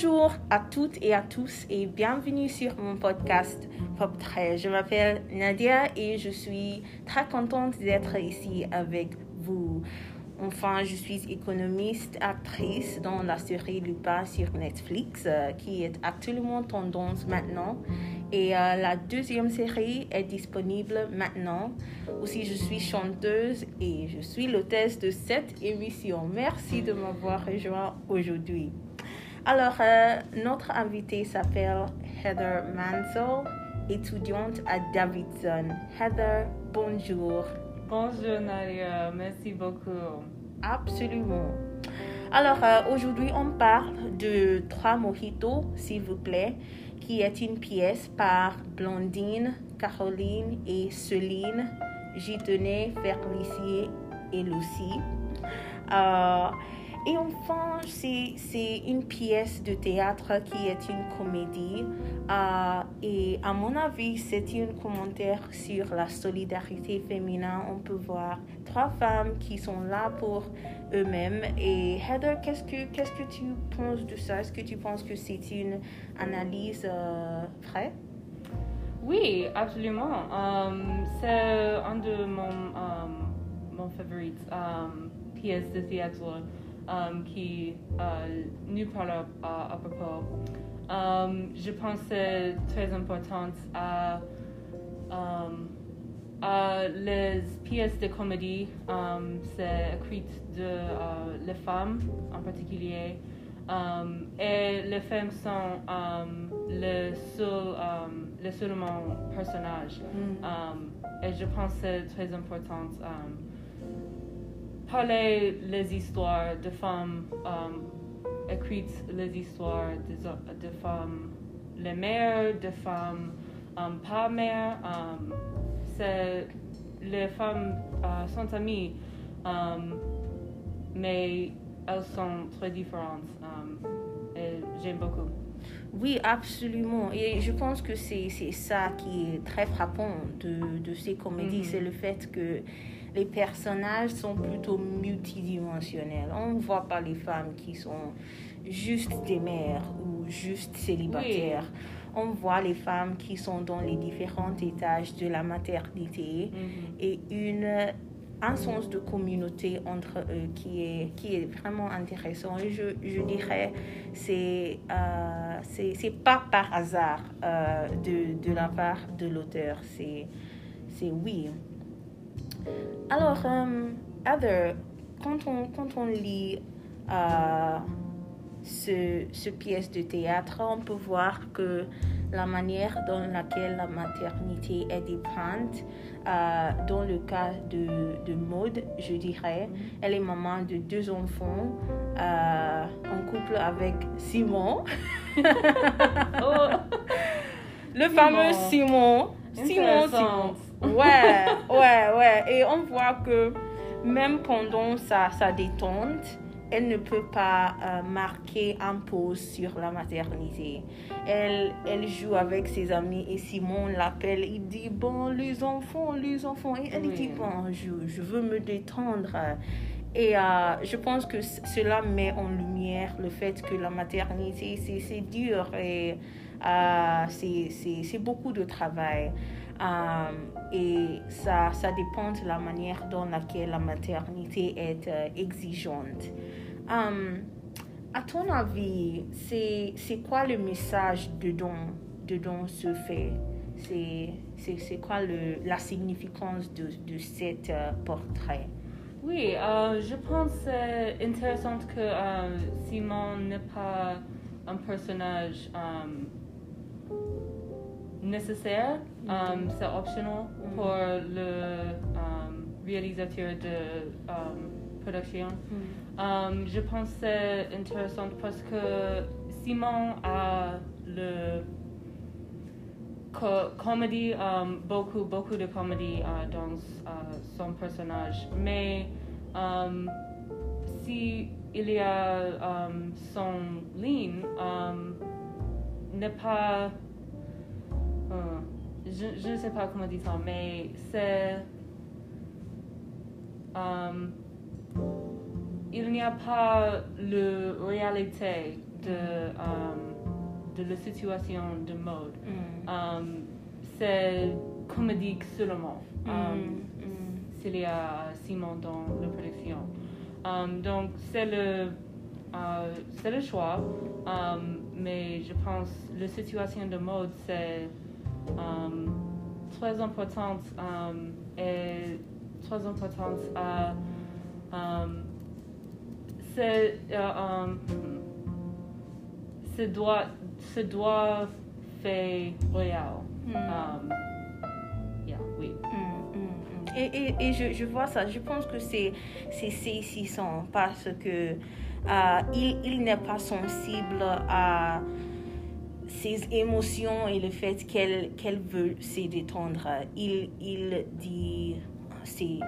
Bonjour à toutes et à tous et bienvenue sur mon podcast Pop 13. Je m'appelle Nadia et je suis très contente d'être ici avec vous. Enfin, je suis économiste, actrice dans la série Lupin sur Netflix, euh, qui est actuellement tendance maintenant. Et euh, la deuxième série est disponible maintenant. Aussi, je suis chanteuse et je suis l'hôtesse de cette émission. Merci de m'avoir rejoint aujourd'hui. Alors, euh, notre invitée s'appelle Heather Mansell, étudiante à Davidson. Heather, bonjour. Bonjour Nadia, merci beaucoup. Absolument. Alors, euh, aujourd'hui, on parle de Trois Mojitos, s'il vous plaît, qui est une pièce par Blondine, Caroline et Céline. J'y tenais, et Lucie. Euh, et enfin, c'est une pièce de théâtre qui est une comédie. Euh, et à mon avis, c'est un commentaire sur la solidarité féminine. On peut voir trois femmes qui sont là pour eux-mêmes. Et Heather, qu'est-ce que, que tu penses de ça? Est-ce que tu penses que c'est une analyse euh, vraie? Oui, absolument. Um, c'est un de mon, um, mon favorites um, pièces de théâtre qui uh, nous parle à, à propos. Um, je pense que c'est très important à, um, à les pièces de comédie. Um, c'est écrit de les femmes en particulier. Um, et les femmes sont um, le seul, um, le seul personnage. Mm. Um, et je pense que c'est très important. Parler les histoires de femmes, um, écrites les histoires de, de femmes, les mères, de femmes um, pas mères. Um, c'est les femmes uh, sont amies, um, mais elles sont très différentes. Um, et j'aime beaucoup. Oui, absolument. Et je pense que c'est ça qui est très frappant de, de ces comédies, Mhm. c'est le fait que les personnages sont plutôt multidimensionnels. On ne voit pas les femmes qui sont juste des mères ou juste célibataires. On voit les femmes qui sont dans les différents étages de la maternité Mhm. et une un sens de communauté entre eux qui est, qui est vraiment intéressant. Et je, je dirais c'est euh, c'est pas par hasard euh, de, de la part de l'auteur. C'est oui. Alors, euh, Heather, quand on, quand on lit euh, ce, ce pièce de théâtre, on peut voir que la manière dans laquelle la maternité est dépeinte, euh, dans le cas de, de Maud, je dirais, elle est maman de deux enfants, euh, en couple avec Simon, Oh, le fameux Simon. Simon. Simon. Ouais, ouais, ouais. Et on voit que même pendant sa, sa détente, elle ne peut pas euh, marquer un pause sur la maternité. Elle, elle joue avec ses amis et Simon l'appelle. Il dit, bon, les enfants, les enfants. Et elle Oui. dit, bon, je, je veux me détendre. Et euh, je pense que cela met en lumière le fait que la maternité, c'est dur et euh, c'est beaucoup de travail. Euh, et ça, ça dépend de la manière laquelle la maternité est euh, exigeante. Euh, à ton avis, c'est quoi le message dedans, dedans ce fait? C'est quoi le, la significance de, de cet portrait? Oui, je pense c'est intéressant que Simon n'est pas un personnage nécessaire, euh, c'est optional pour le euh, réalisateur de euh, production. Euh, je pense que c'est intéressant parce que Simon a le co- comédie, beaucoup, beaucoup de comédie euh, dans euh, son personnage. Mais si il y a son ligne, n'est pas. Euh, je, je ne sais pas comment dire ça, mais c'est. euh, il n'y a pas la réalité de, um, de la situation de mode. Mm. C'est comédique seulement. Mm, mm. s'il y a Simon dans la production. Um, donc, c'est le, euh, c'est le choix, um, mais je pense que la situation de mode, c'est très importante um, et très importante à. Um, c'est. euh, um, c'est doit, c'est doit faire royal. Mm. Um, yeah, oui. Mm, mm, mm. Et, et, et je, je vois ça, je pense que c'est c'est saisissant parce que euh, il, il n'est pas sensible à ses émotions et le fait qu'elle qu'elle veut se détendre. Il, il dit c'est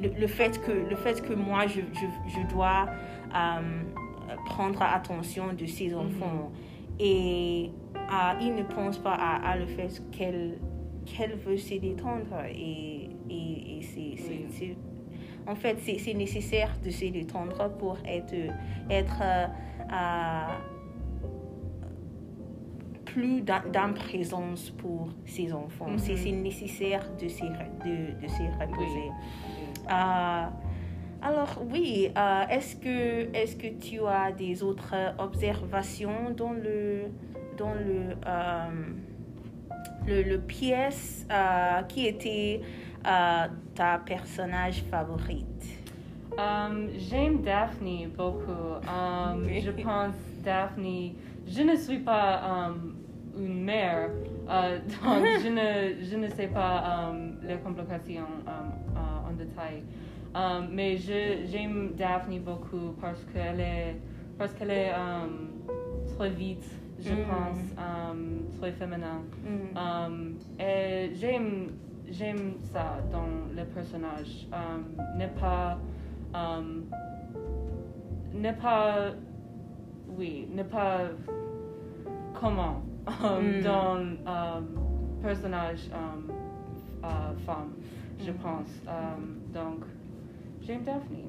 le, le fait que le fait que moi je, je, je dois euh, prendre attention de ses enfants et euh, il ne pense pas à, à le fait qu'elle qu'elle veut se détendre et, et, et c'est, Oui. en fait c'est, nécessaire de se détendre pour être, être euh, plus dans, dans présence pour ses enfants. Mhm. C'est, c'est nécessaire de se, de, de se reposer. Oui. Euh, alors oui, euh, est-ce que est-ce que tu as des autres observations dans le dans le euh, le, le pièce qui était ta personnage favorite? Um, J'aime Daphne beaucoup. Um, Oui. Je pense Daphne. Je ne suis pas um, une mère, euh, donc je ne, je ne sais pas um, les complications um, euh, en détail. Um, mais je- j'aime Daphne beaucoup parce qu'elle est, parce qu'elle est très vite, je Mhm. pense, très féminin. Mm. Et j'aime, j'aime ça dans le personnage. N'est pas, n'est pas, oui, n'est pas comment Mm. dans um, personnage um, euh, femme, je Mm. pense. Um, donc, j'aime Daphne.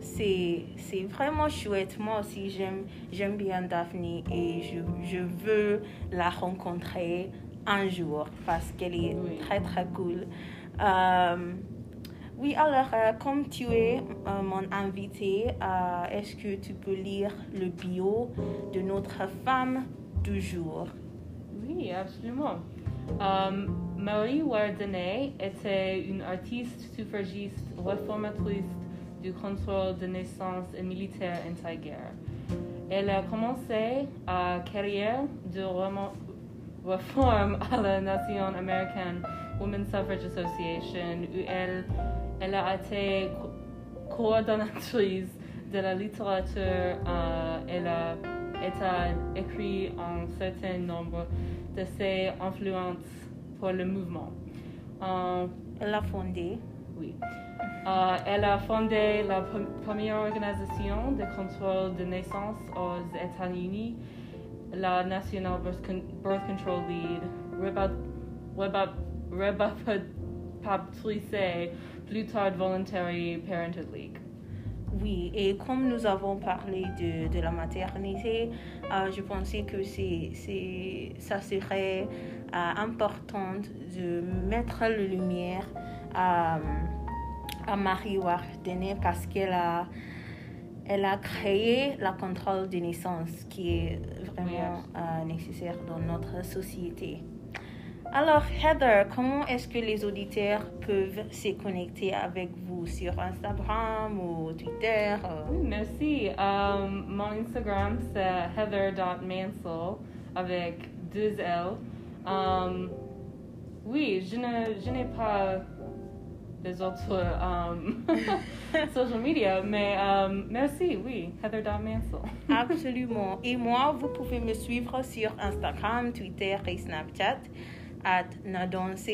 C'est, c'est vraiment chouette. Moi aussi, j'aime, j'aime bien Daphne et je, je veux la rencontrer un jour parce qu'elle est Oui. très, très cool. Euh, oui, alors, euh, comme tu es euh, mon invité, euh, est-ce que tu peux lire le bio de notre femme? Du jour? Oui, absolument. Um, Marie Wardenet était une artiste suffragiste réformatrice du contrôle de naissance et militaire anti-guerre. Elle a commencé sa carrière de réforme à la Nation américaine Women's Suffrage Association où elle, elle a été co- coordonnatrice de la littérature. euh, elle a été écrit un certain nombre de ses influences pour le mouvement. Euh, Elle a fondé. oui. Euh, elle a fondé la pre- première organisation de contrôle de naissance aux États-Unis, la National Birth, Con- Birth Control Reba- Rebapatrice, plus tard Voluntary Parenthood League. Oui, et comme nous avons parlé de, de la maternité, euh, je pensais que c'est, c'est, ça serait euh, important de mettre la lumière à, à Marie Wardenet parce qu'elle a, elle a créé la contrôle des naissances qui est vraiment euh, nécessaire dans notre société. Alors, Heather, comment est-ce que les auditeurs peuvent se connecter avec vous sur Instagram ou Twitter? euh? Oui, merci. Um, mon Instagram, c'est heather.mansell avec deux L. Um, oui, je ne- je n'ai pas les autres um, social media, mais um, merci, oui, heather.mansell. Absolument. Et moi, vous pouvez me suivre sur Instagram, Twitter et Snapchat, at Nadanse.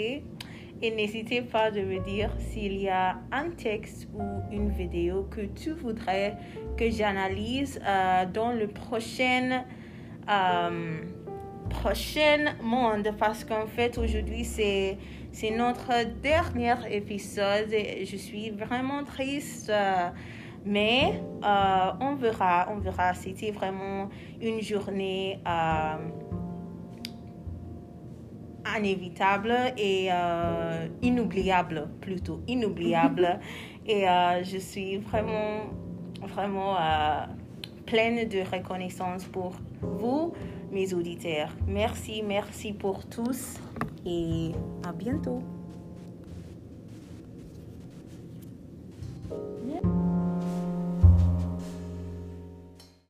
Et n'hésitez pas de me dire s'il y a un texte ou une vidéo que tu voudrais que j'analyse euh, dans le prochain, euh, prochain monde. Parce qu'en fait, aujourd'hui, c'est, notre dernier épisode. Et je suis vraiment triste. Mais euh, on verra, on verra. C'était vraiment une journée inévitable et euh, inoubliable plutôt, inoubliable. et euh, je suis vraiment, vraiment euh, pleine de reconnaissance pour vous, mes auditeurs. Merci, merci pour tous et à bientôt.